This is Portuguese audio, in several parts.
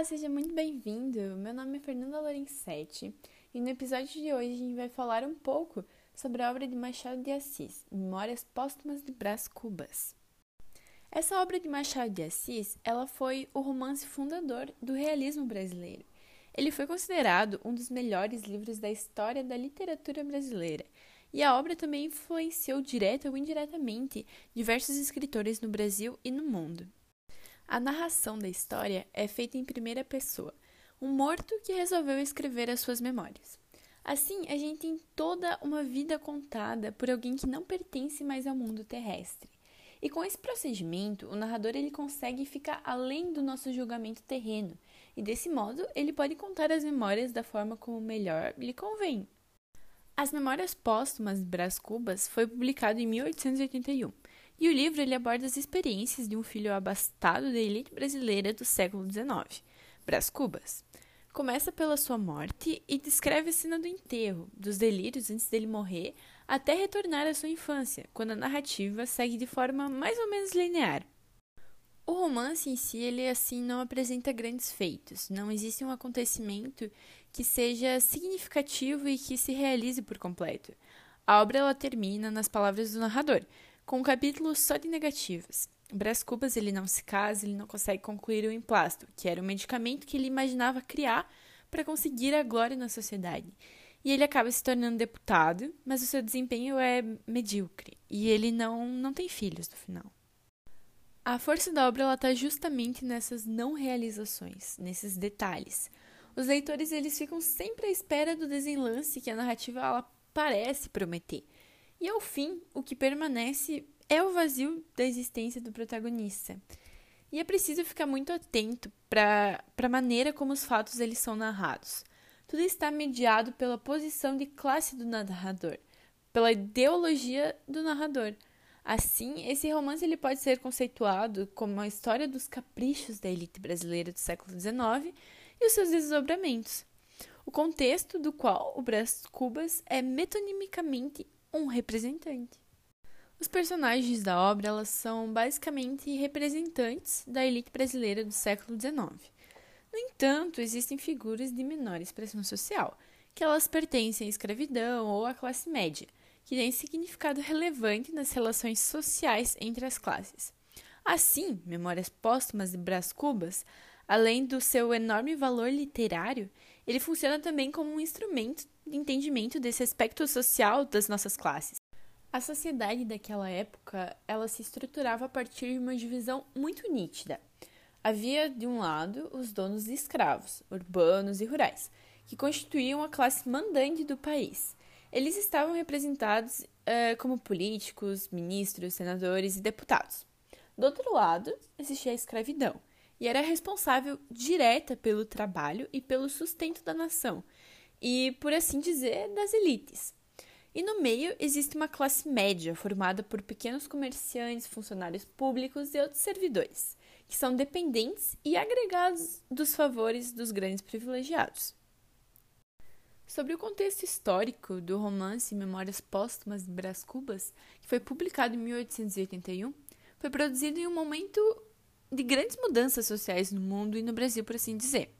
Olá, seja muito bem-vindo. Meu nome é Fernanda Lorenzetti e no episódio de hoje a gente vai falar um pouco sobre a obra de Machado de Assis, Memórias Póstumas de Brás Cubas. Essa obra de Machado de Assis, ela foi o romance fundador do realismo brasileiro. Ele foi considerado um dos melhores livros da história da literatura brasileira, e a obra também influenciou direta ou indiretamente diversos escritores no Brasil e no mundo. A narração da história é feita em primeira pessoa, um morto que resolveu escrever as suas memórias. Assim, a gente tem toda uma vida contada por alguém que não pertence mais ao mundo terrestre. E com esse procedimento, o narrador ele consegue ficar além do nosso julgamento terreno, e desse modo ele pode contar as memórias da forma como melhor lhe convém. As Memórias Póstumas de Brás Cubas foi publicado em 1881 e o livro ele aborda as experiências de um filho abastado da elite brasileira do século XIX, Brás Cubas. Começa pela sua morte e descreve a cena do enterro, dos delírios antes dele morrer, até retornar à sua infância, quando a narrativa segue de forma mais ou menos linear. O romance em si, ele assim não apresenta grandes feitos, não existe um acontecimento que seja significativo e que se realize por completo. A obra ela termina nas palavras do narrador, com um capítulo só de negativas. Brás Cubas ele não se casa, ele não consegue concluir o emplasto, que era o medicamento que ele imaginava criar para conseguir a glória na sociedade. E ele acaba se tornando deputado, mas o seu desempenho é medíocre e ele não, não tem filhos no final. A força da obra está justamente nessas não realizações, nesses detalhes. Os leitores eles ficam sempre à espera do desenlace que a narrativa ela parece prometer. E ao fim, o que permanece é o vazio da existência do protagonista. E é preciso ficar muito atento para a maneira como os fatos eles são narrados. Tudo está mediado pela posição de classe do narrador, pela ideologia do narrador. Assim, esse romance ele pode ser conceituado como uma história dos caprichos da elite brasileira do século XIX e os seus desdobramentos. O contexto do qual o Brás Cubas é metonimicamente um representante. Os personagens da obra elas são basicamente representantes da elite brasileira do século XIX. No entanto, existem figuras de menor expressão social, que elas pertencem à escravidão ou à classe média, que têm significado relevante nas relações sociais entre as classes. Assim, Memórias Póstumas de Brás Cubas, além do seu enorme valor literário, ele funciona também como um instrumento entendimento desse aspecto social das nossas classes. A sociedade daquela época, ela se estruturava a partir de uma divisão muito nítida. Havia, de um lado, os donos de escravos, urbanos e rurais, que constituíam a classe mandante do país. Eles estavam representados uh, como políticos, ministros, senadores e deputados. Do outro lado, existia a escravidão, e era responsável direta pelo trabalho e pelo sustento da nação, e, por assim dizer, das elites. E no meio existe uma classe média formada por pequenos comerciantes, funcionários públicos e outros servidores, que são dependentes e agregados dos favores dos grandes privilegiados. Sobre o contexto histórico do romance Memórias Póstumas de Brás Cubas, que foi publicado em 1881, foi produzido em um momento de grandes mudanças sociais no mundo e no Brasil, por assim dizer.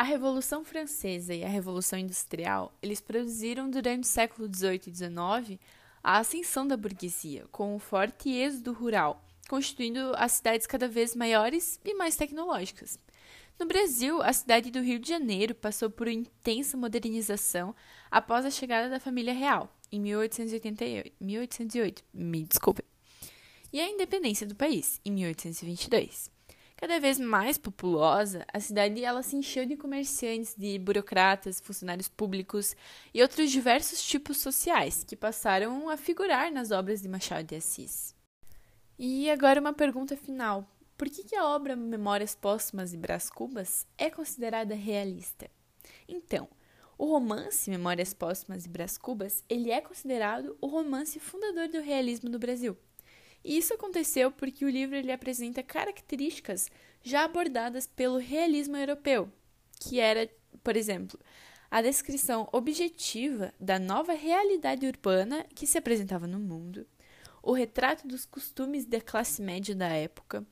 A Revolução Francesa e a Revolução Industrial, eles produziram durante o século XVIII e XIX a ascensão da burguesia, com um forte êxodo rural, constituindo as cidades cada vez maiores e mais tecnológicas. No Brasil, a cidade do Rio de Janeiro passou por intensa modernização após a chegada da família real, em 1888, 1808, me desculpe, e a independência do país, em 1822. Cada vez mais populosa, a cidade ela se encheu de comerciantes, de burocratas, funcionários públicos e outros diversos tipos sociais que passaram a figurar nas obras de Machado de Assis. E agora uma pergunta final. Por que, que a obra Memórias Póstumas de Brás Cubas é considerada realista? Então, o romance Memórias Póstumas de Brás Cubas, ele é considerado o romance fundador do realismo no Brasil. E isso aconteceu porque o livro ele apresenta características já abordadas pelo realismo europeu, que era, por exemplo, a descrição objetiva da nova realidade urbana que se apresentava no mundo, o retrato dos costumes da classe média da época,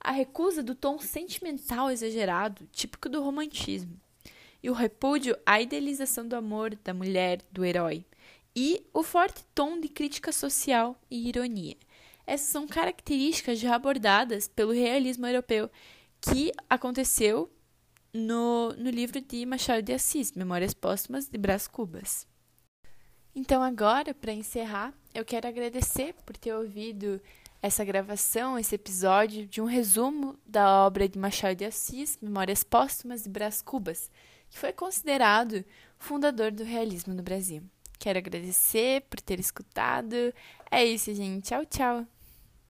a recusa do tom sentimental exagerado, típico do romantismo, e o repúdio à idealização do amor, da mulher, do herói, e o forte tom de crítica social e ironia. Essas são características já abordadas pelo realismo europeu que aconteceu no, no livro de Machado de Assis, Memórias Póstumas de Brás Cubas. Então, agora, para encerrar, eu quero agradecer por ter ouvido essa gravação, esse episódio de um resumo da obra de Machado de Assis, Memórias Póstumas de Brás Cubas, que foi considerado fundador do realismo no Brasil. Quero agradecer por ter escutado. É isso, gente. Tchau, tchau.